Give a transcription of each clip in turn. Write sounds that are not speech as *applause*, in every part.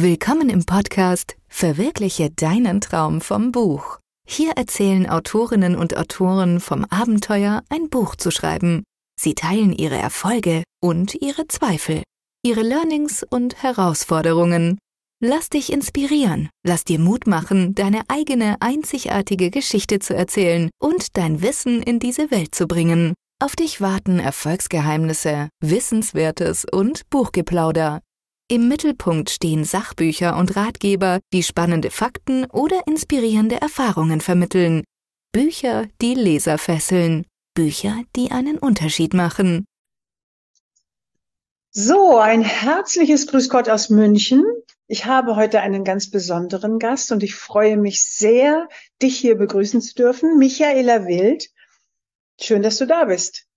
Willkommen im Podcast Verwirkliche deinen Traum vom Buch. Hier erzählen Autorinnen und Autoren vom Abenteuer, ein Buch zu schreiben. Sie teilen ihre Erfolge und ihre Zweifel, ihre Learnings und Herausforderungen. Lass dich inspirieren, lass dir Mut machen, deine eigene einzigartige Geschichte zu erzählen und dein Wissen in diese Welt zu bringen. Auf dich warten Erfolgsgeheimnisse, Wissenswertes und Buchgeplauder. Im Mittelpunkt stehen Sachbücher und Ratgeber, die spannende Fakten oder inspirierende Erfahrungen vermitteln. Bücher, die Leser fesseln. Bücher, die einen Unterschied machen. So, ein herzliches Grüß Gott aus München. Ich habe heute einen ganz besonderen Gast und ich freue mich sehr, dich hier begrüßen zu dürfen. Michaela Wild. Schön, dass du da bist.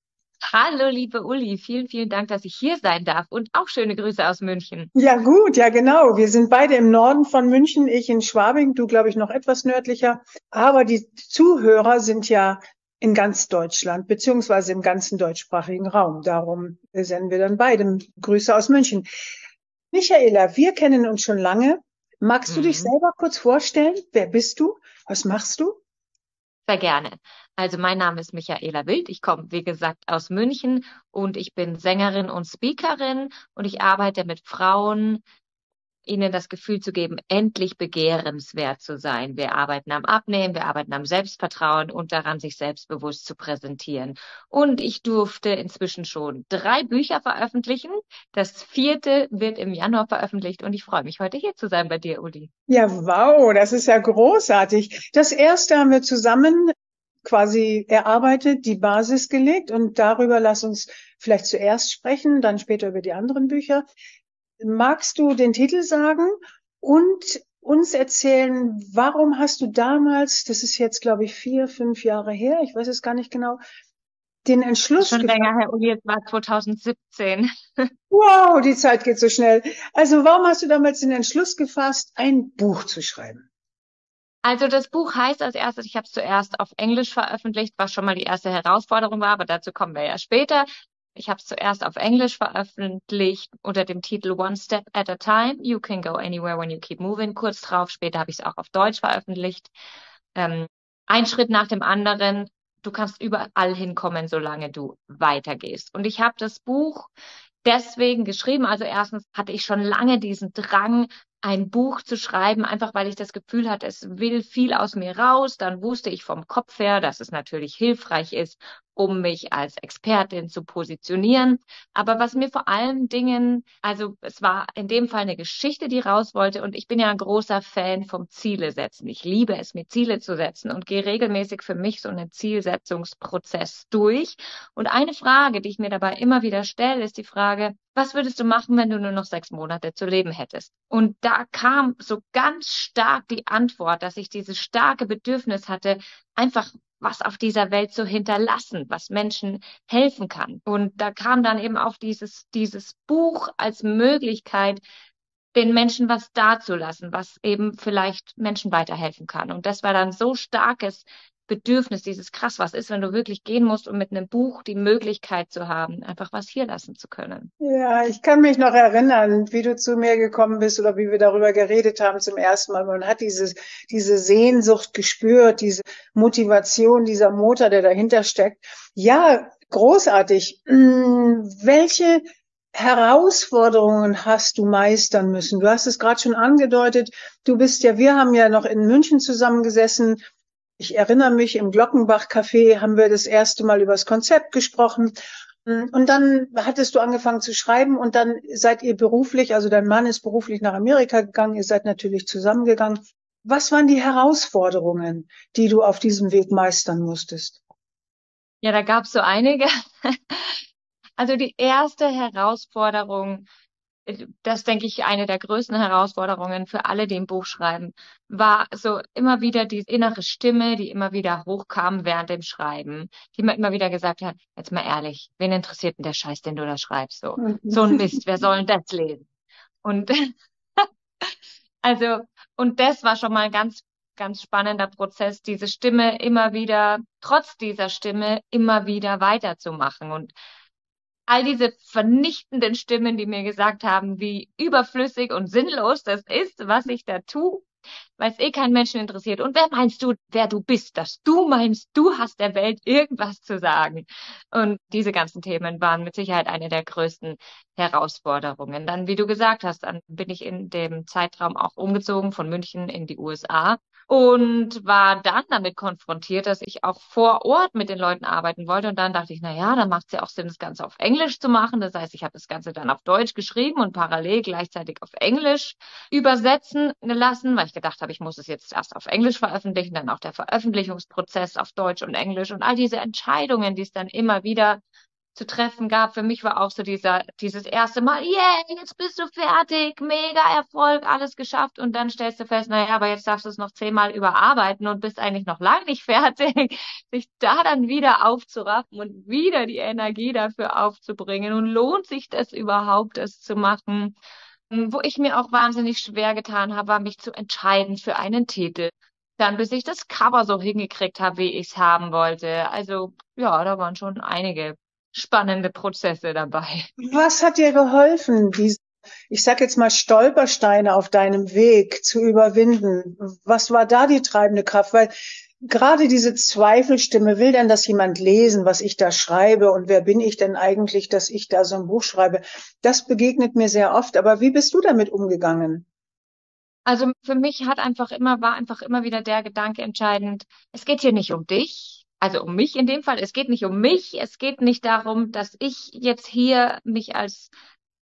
Hallo, liebe Uli, vielen, vielen Dank, dass ich hier sein darf und auch schöne Grüße aus München. Ja, gut, ja, genau. Wir sind beide im Norden von München, ich in Schwabing, du, glaube ich, noch etwas nördlicher. Aber die Zuhörer sind ja in ganz Deutschland, beziehungsweise im ganzen deutschsprachigen Raum. Darum senden wir dann beide Grüße aus München. Michaela, wir kennen uns schon lange. Magst du dich mhm. selber kurz vorstellen? Wer bist du? Was machst du? Sehr gerne. Also mein Name ist Michaela Wild. Ich komme, wie gesagt, aus München und ich bin Sängerin und Speakerin und ich arbeite mit Frauen, ihnen das Gefühl zu geben, endlich begehrenswert zu sein. Wir arbeiten am Abnehmen, wir arbeiten am Selbstvertrauen und daran, sich selbstbewusst zu präsentieren. Und ich durfte inzwischen schon drei Bücher veröffentlichen. Das vierte wird im Januar veröffentlicht und ich freue mich, heute hier zu sein bei dir, Uli. Ja, wow, das ist ja großartig. Das erste haben wir zusammen quasi erarbeitet, die Basis gelegt und darüber lass uns vielleicht zuerst sprechen, dann später über die anderen Bücher. Magst du den Titel sagen und uns erzählen, warum hast du damals, das ist jetzt glaube ich vier, fünf Jahre her, ich weiß es gar nicht genau, den Entschluss. Schon länger her, Uli, es war 2017. *laughs* Wow, die Zeit geht so schnell. Also warum hast du damals den Entschluss gefasst, ein Buch zu schreiben? Also das Buch heißt als erstes, ich habe es zuerst auf Englisch veröffentlicht, was schon mal die erste Herausforderung war, aber dazu kommen wir ja später. Ich habe es zuerst auf Englisch veröffentlicht unter dem Titel One Step at a Time. You can go anywhere when you keep moving. Kurz drauf, später habe ich es auch auf Deutsch veröffentlicht. Ähm, ein Schritt nach dem anderen. Du kannst überall hinkommen, solange du weitergehst. Und ich habe das Buch deswegen geschrieben. Also erstens hatte ich schon lange diesen Drang, ein Buch zu schreiben, einfach weil ich das Gefühl hatte, es will viel aus mir raus. Dann wusste ich vom Kopf her, dass es natürlich hilfreich ist, um mich als Expertin zu positionieren. Aber was mir vor allen Dingen, also es war in dem Fall eine Geschichte, die raus wollte und ich bin ja ein großer Fan vom Ziele setzen. Ich liebe es, mir Ziele zu setzen und gehe regelmäßig für mich so einen Zielsetzungsprozess durch. Und eine Frage, die ich mir dabei immer wieder stelle, ist die Frage, was würdest du machen, wenn du nur noch sechs Monate zu leben hättest? Und da kam so ganz stark die Antwort, dass ich dieses starke Bedürfnis hatte, einfach was auf dieser Welt zu hinterlassen, was Menschen helfen kann. Und da kam dann eben auch dieses, dieses Buch als Möglichkeit, den Menschen was dazulassen, was eben vielleicht Menschen weiterhelfen kann. Und das war dann so starkes Bedürfnis, dieses krass, was ist, wenn du wirklich gehen musst, um mit einem Buch die Möglichkeit zu haben, einfach was hier lassen zu können. Ja, ich kann mich noch erinnern, wie du zu mir gekommen bist oder wie wir darüber geredet haben zum ersten Mal. Man hat diese, diese Sehnsucht gespürt, diese Motivation, dieser Motor, der dahinter steckt. Ja, großartig. Hm, welche Herausforderungen hast du meistern müssen? Du hast es gerade schon angedeutet. Du bist ja, wir haben ja noch in München zusammengesessen ich erinnere mich, im Glockenbach-Café haben wir das erste Mal über das Konzept gesprochen. Und dann hattest du angefangen zu schreiben und dann seid ihr beruflich, also dein Mann ist beruflich nach Amerika gegangen, ihr seid natürlich zusammengegangen. Was waren die Herausforderungen, die du auf diesem Weg meistern musstest? Ja, da gab es so einige. *laughs* Also die erste Herausforderung das denke ich, eine der größten Herausforderungen für alle, die ein Buch schreiben, war so immer wieder die innere Stimme, die immer wieder hochkam während dem Schreiben, die mir immer wieder gesagt hat, jetzt mal ehrlich, wen interessiert denn der Scheiß, den du da schreibst? So, mhm. so ein *laughs* Mist, wer soll denn das lesen? Und *laughs* also, und das war schon mal ein ganz, ganz spannender Prozess, diese Stimme immer wieder, trotz dieser Stimme, immer wieder weiterzumachen und all diese vernichtenden Stimmen, die mir gesagt haben, wie überflüssig und sinnlos das ist, was ich da tue, weil es eh keinen Menschen interessiert. Und wer meinst du, wer du bist, dass du meinst, du hast der Welt irgendwas zu sagen? Und diese ganzen Themen waren mit Sicherheit eine der größten Herausforderungen. Dann, wie du gesagt hast, dann bin ich in dem Zeitraum auch umgezogen von München in die USA und war dann damit konfrontiert, dass ich auch vor Ort mit den Leuten arbeiten wollte. Und dann dachte ich, na ja, dann macht es ja auch Sinn, das Ganze auf Englisch zu machen. Das heißt, ich habe das Ganze dann auf Deutsch geschrieben und parallel gleichzeitig auf Englisch übersetzen lassen, weil ich gedacht habe, ich muss es jetzt erst auf Englisch veröffentlichen, dann auch der Veröffentlichungsprozess auf Deutsch und Englisch und all diese Entscheidungen, die es dann immer wieder zu treffen gab. Für mich war auch so dieser, dieses erste Mal, yeah, jetzt bist du fertig, mega Erfolg, alles geschafft. Und dann stellst du fest, naja, aber jetzt darfst du es noch zehnmal überarbeiten und bist eigentlich noch lange nicht *laughs* fertig. Sich da dann wieder aufzuraffen und wieder die Energie dafür aufzubringen. Und lohnt sich das überhaupt, das zu machen? Wo ich mir auch wahnsinnig schwer getan habe, war mich zu entscheiden für einen Titel dann bis ich das Cover so hingekriegt habe, wie ich es haben wollte. Also ja, da waren schon einige spannende Prozesse dabei. Was hat dir geholfen, diese, ich sag jetzt mal Stolpersteine auf deinem Weg zu überwinden? Was war da die treibende Kraft? Weil gerade diese Zweifelstimme, will denn das jemand lesen, was ich da schreibe und wer bin ich denn eigentlich, dass ich da so ein Buch schreibe? Das begegnet mir sehr oft. Aber wie bist du damit umgegangen? Also für mich hat einfach immer, war einfach immer wieder der Gedanke entscheidend, es geht hier nicht um dich, also um mich in dem Fall. Es geht nicht um mich. Es geht nicht darum, dass ich jetzt hier mich als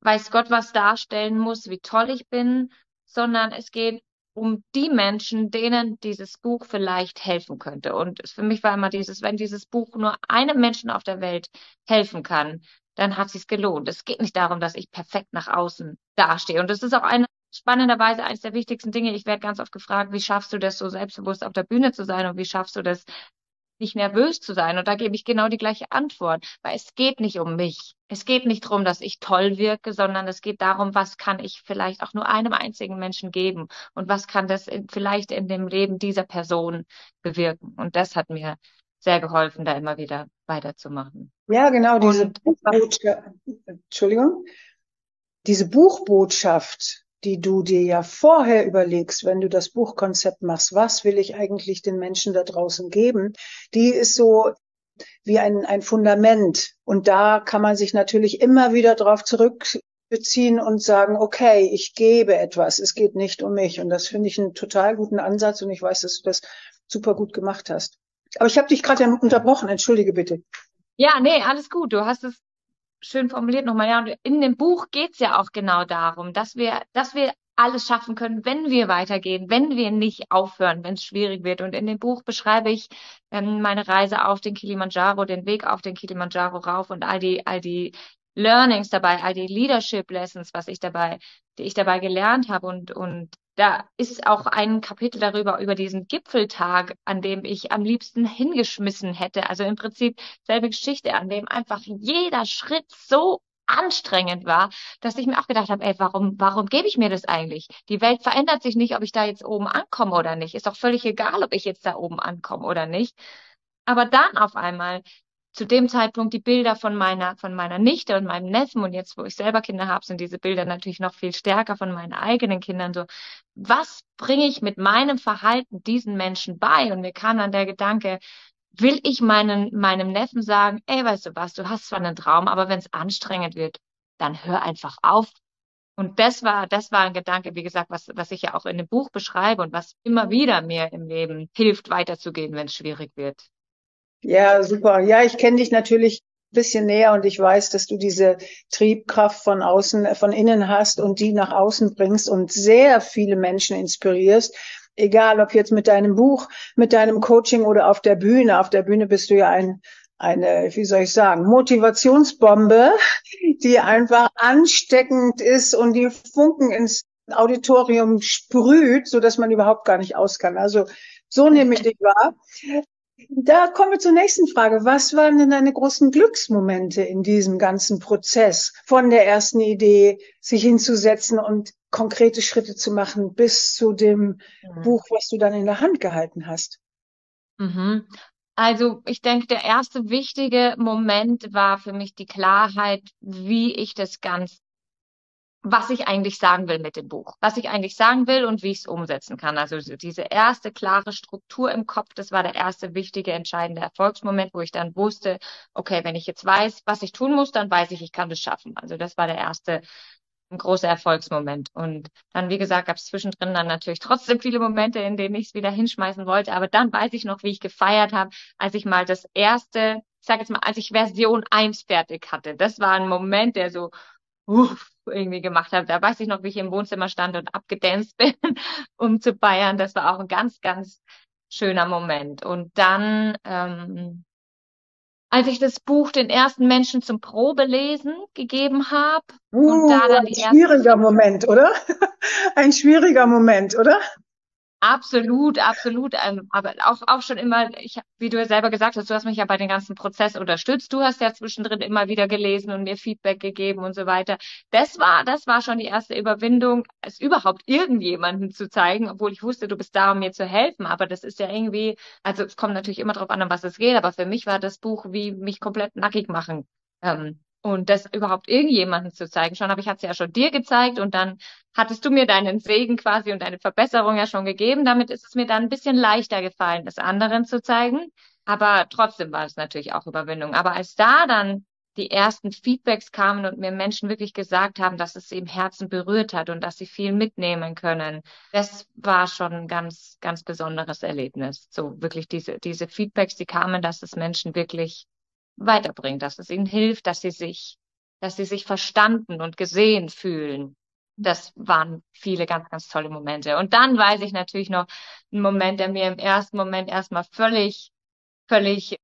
weiß Gott was darstellen muss, wie toll ich bin, sondern es geht um die Menschen, denen dieses Buch vielleicht helfen könnte. Und für mich war immer dieses, wenn dieses Buch nur einem Menschen auf der Welt helfen kann, dann hat es sich gelohnt. Es geht nicht darum, dass ich perfekt nach außen dastehe. Und das ist auch eine spannenderweise eines der wichtigsten Dinge. Ich werde ganz oft gefragt, wie schaffst du das, so selbstbewusst auf der Bühne zu sein und wie schaffst du das, nicht nervös zu sein. Und da gebe ich genau die gleiche Antwort, weil es geht nicht um mich. Es geht nicht darum, dass ich toll wirke, sondern es geht darum, was kann ich vielleicht auch nur einem einzigen Menschen geben und was kann das in, vielleicht in dem Leben dieser Person bewirken. Und das hat mir sehr geholfen, da immer wieder weiterzumachen. Ja, genau, diese Buchbotschaft, Entschuldigung, diese Buchbotschaft, die du dir ja vorher überlegst, wenn du das Buchkonzept machst, was will ich eigentlich den Menschen da draußen geben, die ist so wie ein, ein Fundament. Und da kann man sich natürlich immer wieder darauf zurückbeziehen und sagen, okay, ich gebe etwas, es geht nicht um mich. Und das finde ich einen total guten Ansatz und ich weiß, dass du das super gut gemacht hast. Aber ich habe dich gerade unterbrochen, entschuldige bitte. Ja, nee, alles gut. Du hast es schön formuliert nochmal. Ja, und in dem Buch geht's ja auch genau darum, dass wir, dass wir alles schaffen können, wenn wir weitergehen, wenn wir nicht aufhören, wenn es schwierig wird. Und in dem Buch beschreibe ich ähm, meine Reise auf den Kilimanjaro, den Weg auf den Kilimanjaro rauf und all die, all die Learnings dabei, all die Leadership Lessons, was ich dabei, die ich dabei gelernt habe und, und da ist auch ein Kapitel darüber, über diesen Gipfeltag, an dem ich am liebsten hingeschmissen hätte. Also im Prinzip selbe Geschichte, an dem einfach jeder Schritt so anstrengend war, dass ich mir auch gedacht habe, ey, warum, warum gebe ich mir das eigentlich? Die Welt verändert sich nicht, ob ich da jetzt oben ankomme oder nicht. Ist doch völlig egal, ob ich jetzt da oben ankomme oder nicht. Aber dann auf einmal zu dem Zeitpunkt die Bilder von meiner, von meiner Nichte und meinem Neffen und jetzt, wo ich selber Kinder habe, sind diese Bilder natürlich noch viel stärker von meinen eigenen Kindern. So, was bringe ich mit meinem Verhalten diesen Menschen bei? Und mir kam dann der Gedanke, will ich meinen, meinem Neffen sagen, ey, weißt du was, du hast zwar einen Traum, aber wenn es anstrengend wird, dann hör einfach auf. Und das war, das war ein Gedanke, wie gesagt, was, was ich ja auch in dem Buch beschreibe und was immer wieder mir im Leben hilft, weiterzugehen, wenn es schwierig wird. Ja, super. Ja, ich kenne dich natürlich ein bisschen näher und ich weiß, dass du diese Triebkraft von außen, äh, von innen hast und die nach außen bringst und sehr viele Menschen inspirierst. Egal, ob jetzt mit deinem Buch, mit deinem Coaching oder auf der Bühne. Auf der Bühne bist du ja ein, eine, wie soll ich sagen, Motivationsbombe, *laughs* die einfach ansteckend ist und die Funken ins Auditorium sprüht, so dass man überhaupt gar nicht aus kann. Also so nehme ich dich wahr. Da kommen wir zur nächsten Frage. Was waren denn deine großen Glücksmomente in diesem ganzen Prozess von der ersten Idee, sich hinzusetzen und konkrete Schritte zu machen, bis zu dem mhm. Buch, was du dann in der Hand gehalten hast? Mhm. Also ich denke, der erste wichtige Moment war für mich die Klarheit, wie ich das Ganze, was ich eigentlich sagen will mit dem Buch, was ich eigentlich sagen will und wie ich es umsetzen kann. Also diese erste klare Struktur im Kopf, das war der erste wichtige, entscheidende Erfolgsmoment, wo ich dann wusste, okay, wenn ich jetzt weiß, was ich tun muss, dann weiß ich, ich kann das schaffen. Also das war der erste großer Erfolgsmoment. Und dann, wie gesagt, gab es zwischendrin dann natürlich trotzdem viele Momente, in denen ich es wieder hinschmeißen wollte. Aber dann weiß ich noch, wie ich gefeiert habe, als ich mal das erste, ich sage jetzt mal, als ich Version 1 fertig hatte. Das war ein Moment, der so uff, irgendwie gemacht hat. Da weiß ich noch, wie ich im Wohnzimmer stand und abgedanced *laughs* bin, um zu feiern. Das war auch ein ganz, ganz schöner Moment. Und dann ähm, als ich das Buch den ersten Menschen zum Probelesen gegeben habe. Uh, und da dann die *laughs* ein schwieriger Moment, oder? ein schwieriger Moment, oder? Absolut, absolut. Ähm, aber auch, auch schon immer, ich, wie du ja selber gesagt hast, du hast mich ja bei dem ganzen Prozess unterstützt. Du hast ja zwischendrin immer wieder gelesen und mir Feedback gegeben und so weiter. Das war, das war schon die erste Überwindung, es überhaupt irgendjemanden zu zeigen, obwohl ich wusste, du bist da, um mir zu helfen. Aber das ist ja irgendwie, also es kommt natürlich immer darauf an, um was es geht. Aber für mich war das Buch wie mich komplett nackig machen. Ähm, und das überhaupt irgendjemanden zu zeigen. Schon habe ich es ja schon dir gezeigt und dann hattest du mir deinen Segen quasi und deine Verbesserung ja schon gegeben. Damit ist es mir dann ein bisschen leichter gefallen, das anderen zu zeigen. Aber trotzdem war es natürlich auch Überwindung. Aber als da dann die ersten Feedbacks kamen und mir Menschen wirklich gesagt haben, dass es sie im Herzen berührt hat und dass sie viel mitnehmen können. Das war schon ein ganz, ganz besonderes Erlebnis. So wirklich diese, diese Feedbacks, die kamen, dass es Menschen wirklich weiterbringt, dass es ihnen hilft, dass sie sich, dass sie sich verstanden und gesehen fühlen. Das waren viele ganz, ganz tolle Momente. Und dann weiß ich natürlich noch einen Moment, der mir im ersten Moment erstmal völlig, völlig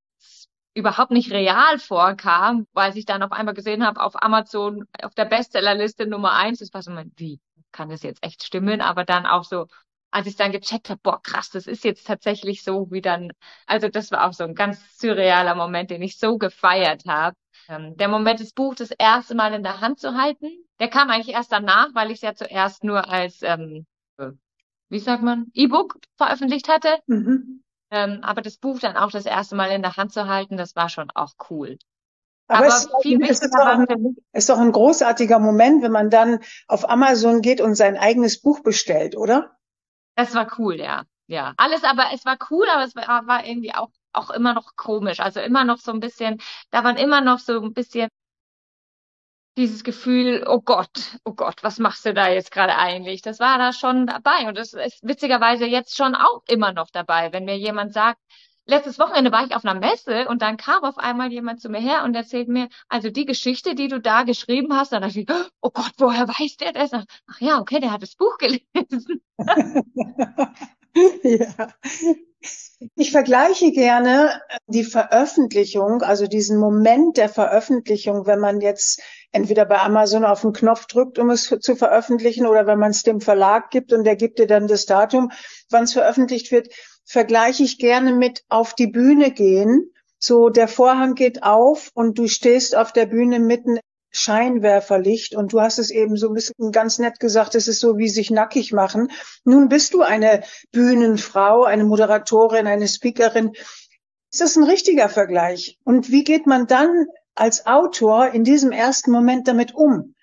überhaupt nicht real vorkam, weil ich dann auf einmal gesehen habe, auf Amazon auf der Bestsellerliste Nummer eins, das war so mein, wie kann das jetzt echt stimmen? Aber dann auch so, als ich dann gecheckt habe, boah, krass, das ist jetzt tatsächlich so wie dann, also das war auch so ein ganz surrealer Moment, den ich so gefeiert habe. Ähm, der Moment, das Buch das erste Mal in der Hand zu halten, der kam eigentlich erst danach, weil ich es ja zuerst nur als, ähm, wie sagt man, E-Book veröffentlicht hatte. Mhm. Ähm, aber das Buch dann auch das erste Mal in der Hand zu halten, das war schon auch cool. Aber, Aber es, viel es ist, ein, ist doch ein großartiger Moment, wenn man dann auf Amazon geht und sein eigenes Buch bestellt, oder? Das war cool, ja. Ja. Alles aber, es war cool, aber es war, war irgendwie auch, auch immer noch komisch. Also immer noch so ein bisschen, da waren immer noch so ein bisschen dieses Gefühl, oh Gott, oh Gott, was machst du da jetzt gerade eigentlich? Das war da schon dabei und das ist witzigerweise jetzt schon auch immer noch dabei, wenn mir jemand sagt, letztes Wochenende war ich auf einer Messe und dann kam auf einmal jemand zu mir her und erzählt mir, also die Geschichte, die du da geschrieben hast, dann dachte ich, oh Gott, woher weiß der das? Ach ja, okay, der hat das Buch gelesen. *laughs* *laughs* ja. Ich vergleiche gerne die Veröffentlichung, also diesen Moment der Veröffentlichung, wenn man jetzt entweder bei Amazon auf den Knopf drückt, um es zu veröffentlichen, oder wenn man es dem Verlag gibt und der gibt dir dann das Datum, wann es veröffentlicht wird vergleiche ich gerne mit auf die Bühne gehen. So, der Vorhang geht auf und du stehst auf der Bühne mitten Scheinwerferlicht und du hast es eben so ein bisschen ganz nett gesagt, es ist so wie sich nackig machen. Nun bist du eine Bühnenfrau, eine Moderatorin, eine Speakerin. Ist das ein richtiger Vergleich? Und wie geht man dann als Autor in diesem ersten Moment damit um?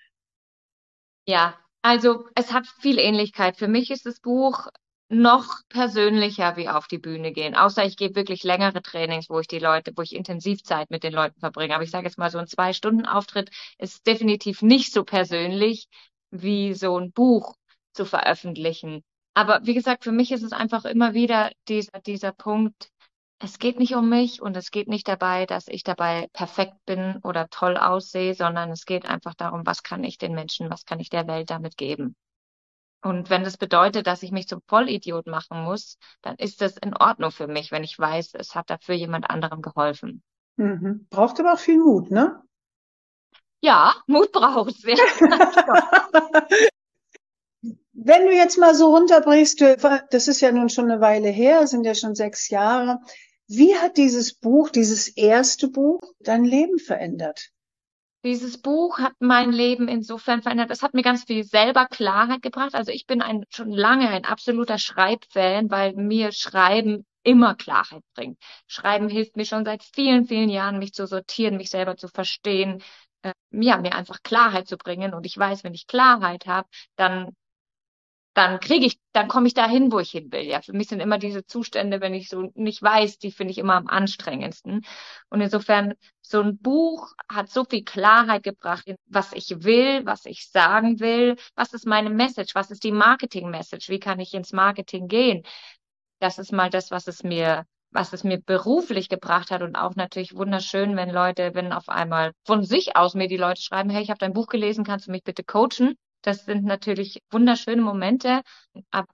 Ja, also es hat viel Ähnlichkeit. Für mich ist das Buch noch persönlicher wie auf die Bühne gehen. Außer ich gebe wirklich längere Trainings, wo ich die Leute, wo ich Intensivzeit mit den Leuten verbringe. Aber ich sage jetzt mal, so ein Zwei-Stunden-Auftritt ist definitiv nicht so persönlich wie so ein Buch zu veröffentlichen. Aber wie gesagt, für mich ist es einfach immer wieder dieser, dieser Punkt, es geht nicht um mich und es geht nicht dabei, dass ich dabei perfekt bin oder toll aussehe, sondern es geht einfach darum, was kann ich den Menschen, was kann ich der Welt damit geben. Und wenn das bedeutet, dass ich mich zum Vollidiot machen muss, dann ist das in Ordnung für mich, wenn ich weiß, es hat dafür jemand anderem geholfen. Mhm. Braucht aber auch viel Mut, ne? Ja, Mut braucht es. *laughs* Wenn du jetzt mal so runterbrichst, das ist ja nun schon eine Weile her, sind ja schon sechs Jahre. Wie hat dieses Buch, dieses erste Buch, dein Leben verändert? Dieses Buch hat mein Leben insofern verändert. Es hat mir ganz viel selber Klarheit gebracht. Also ich bin ein, schon lange ein absoluter Schreibfan, weil mir Schreiben immer Klarheit bringt. Schreiben hilft mir schon seit vielen, vielen Jahren, mich zu sortieren, mich selber zu verstehen, äh, ja, mir einfach Klarheit zu bringen. Und ich weiß, wenn ich Klarheit habe, dann dann kriege ich, dann komme ich dahin, wo ich hin will. Ja, für mich sind immer diese Zustände, wenn ich so nicht weiß, die finde ich immer am anstrengendsten. Und insofern, so ein Buch hat so viel Klarheit gebracht, was ich will, was ich sagen will, was ist meine Message, was ist die Marketing-Message, wie kann ich ins Marketing gehen. Das ist mal das, was es mir was es mir beruflich gebracht hat und auch natürlich wunderschön, wenn Leute, wenn auf einmal von sich aus mir die Leute schreiben, hey, ich habe dein Buch gelesen, kannst du mich bitte coachen? Das sind natürlich wunderschöne Momente. Aber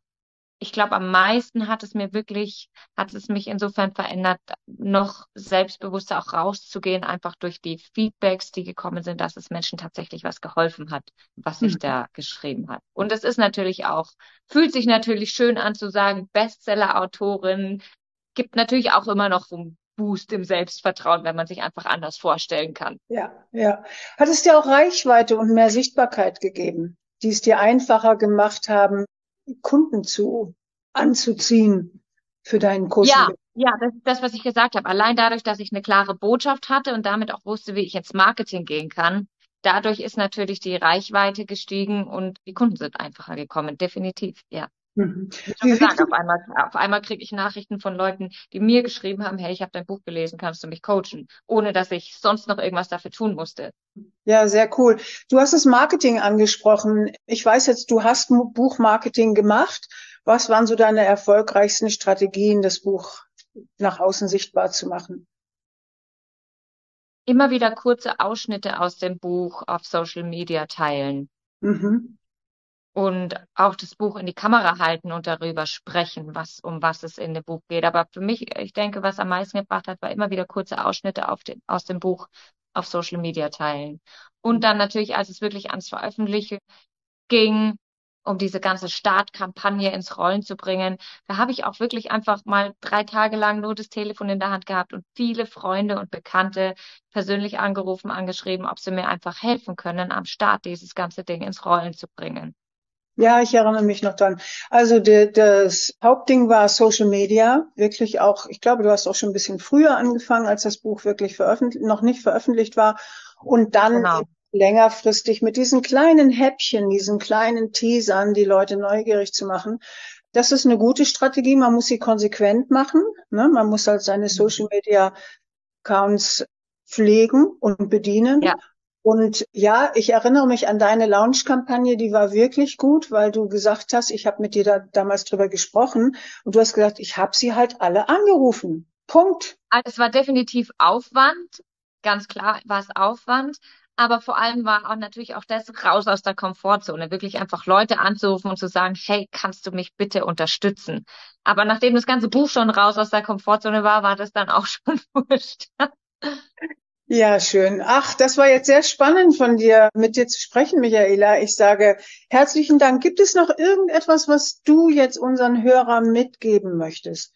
ich glaube, am meisten hat es mir wirklich, hat es mich insofern verändert, noch selbstbewusster auch rauszugehen, einfach durch die Feedbacks, die gekommen sind, dass es Menschen tatsächlich was geholfen hat, was ich mhm. da geschrieben hat. Und es ist natürlich auch, fühlt sich natürlich schön an zu sagen, Bestseller-Autorin, gibt natürlich auch immer noch so ein Boost im Selbstvertrauen, wenn man sich einfach anders vorstellen kann. Ja, ja. Hat es dir auch Reichweite und mehr Sichtbarkeit gegeben, die es dir einfacher gemacht haben, Kunden zu anzuziehen für deinen Kurs? Ja, ja, das ist das, was ich gesagt habe. Allein dadurch, dass ich eine klare Botschaft hatte und damit auch wusste, wie ich ins Marketing gehen kann, dadurch ist natürlich die Reichweite gestiegen und die Kunden sind einfacher gekommen. Definitiv, ja. Mhm. Wie gesagt, auf einmal, auf einmal kriege ich Nachrichten von Leuten, die mir geschrieben haben, hey, ich habe dein Buch gelesen, kannst du mich coachen, ohne dass ich sonst noch irgendwas dafür tun musste. Ja, sehr cool. Du hast das Marketing angesprochen. Ich weiß jetzt, du hast Buchmarketing gemacht. Was waren so deine erfolgreichsten Strategien, das Buch nach außen sichtbar zu machen? Immer wieder kurze Ausschnitte aus dem Buch auf Social Media teilen. Mhm und auch das Buch in die Kamera halten und darüber sprechen, was, um was es in dem Buch geht. Aber für mich, ich denke, was am meisten gebracht hat, war immer wieder kurze Ausschnitte den, aus dem Buch auf Social Media teilen. Und dann natürlich, als es wirklich ans Veröffentlichen ging, um diese ganze Startkampagne ins Rollen zu bringen, da habe ich auch wirklich einfach mal drei Tage lang nur das Telefon in der Hand gehabt und viele Freunde und Bekannte persönlich angerufen, angeschrieben, ob sie mir einfach helfen können, am Start dieses ganze Ding ins Rollen zu bringen. Ja, ich erinnere mich noch dran. Also de, das Hauptding war Social Media, wirklich auch, ich glaube, du hast auch schon ein bisschen früher angefangen, als das Buch wirklich veröffentlicht, noch nicht veröffentlicht war. Und dann genau. längerfristig mit diesen kleinen Häppchen, diesen kleinen Teasern, die Leute neugierig zu machen. Das ist eine gute Strategie. Man muss sie konsequent machen. Ne? Man muss halt seine mhm. Social Media Accounts pflegen und bedienen. Ja. Und ja, ich erinnere mich an deine Launch-Kampagne, die war wirklich gut, weil du gesagt hast, ich habe mit dir da damals drüber gesprochen und du hast gesagt, ich habe sie halt alle angerufen. Punkt. Also es war definitiv Aufwand, ganz klar war es Aufwand, aber vor allem war auch natürlich auch das raus aus der Komfortzone, wirklich einfach Leute anzurufen und zu sagen, hey, kannst du mich bitte unterstützen? Aber nachdem das ganze Buch schon raus aus der Komfortzone war, war das dann auch *laughs* schon wurscht. Ja, schön. Ach, das war jetzt sehr spannend von dir, mit dir zu sprechen, Michaela. Ich sage herzlichen Dank. Gibt es noch irgendetwas, was du jetzt unseren Hörern mitgeben möchtest?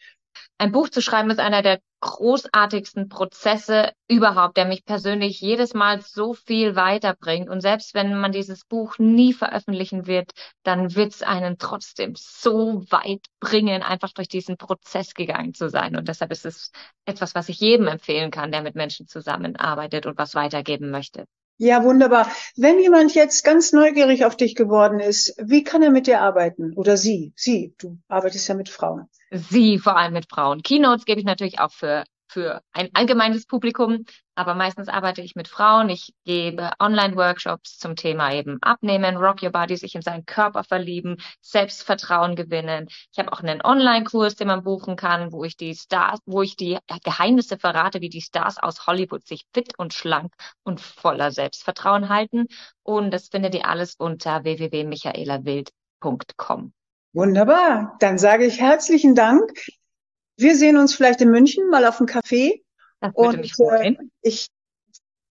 Ein Buch zu schreiben ist einer der großartigsten Prozesse überhaupt, der mich persönlich jedes Mal so viel weiterbringt. Und selbst wenn man dieses Buch nie veröffentlichen wird, dann wird es einen trotzdem so weit bringen, einfach durch diesen Prozess gegangen zu sein. Und deshalb ist es etwas, was ich jedem empfehlen kann, der mit Menschen zusammenarbeitet und was weitergeben möchte. Ja, wunderbar. Wenn jemand jetzt ganz neugierig auf dich geworden ist, wie kann er mit dir arbeiten? Oder sie? Sie, du arbeitest ja mit Frauen. Sie, vor allem mit Frauen. Keynotes gebe ich natürlich auch für für ein allgemeines Publikum, aber meistens arbeite ich mit Frauen. Ich gebe Online-Workshops zum Thema eben Abnehmen, Rock Your Body, sich in seinen Körper verlieben, Selbstvertrauen gewinnen. Ich habe auch einen Online-Kurs, den man buchen kann, wo ich die Stars, wo ich die Geheimnisse verrate, wie die Stars aus Hollywood sich fit und schlank und voller Selbstvertrauen halten. Und das findet ihr alles unter www.michaelawild.com. Wunderbar. Dann sage ich herzlichen Dank. Wir sehen uns vielleicht in München mal auf dem Café. Das würde und mich freuen. Äh, ich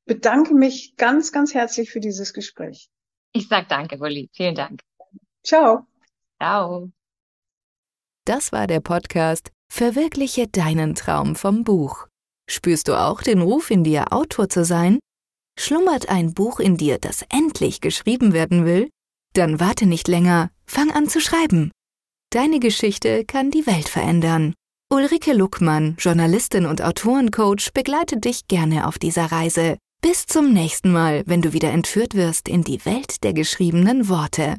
bedanke mich ganz, ganz herzlich für dieses Gespräch. Ich sag danke, Wolli. Vielen Dank. Ciao. Ciao. Das war der Podcast Verwirkliche deinen Traum vom Buch. Spürst du auch den Ruf in dir, Autor zu sein? Schlummert ein Buch in dir, das endlich geschrieben werden will? Dann warte nicht länger, fang an zu schreiben. Deine Geschichte kann die Welt verändern. Ulrike Luckmann, Journalistin und Autorencoach, begleitet dich gerne auf dieser Reise. Bis zum nächsten Mal, wenn du wieder entführt wirst in die Welt der geschriebenen Worte.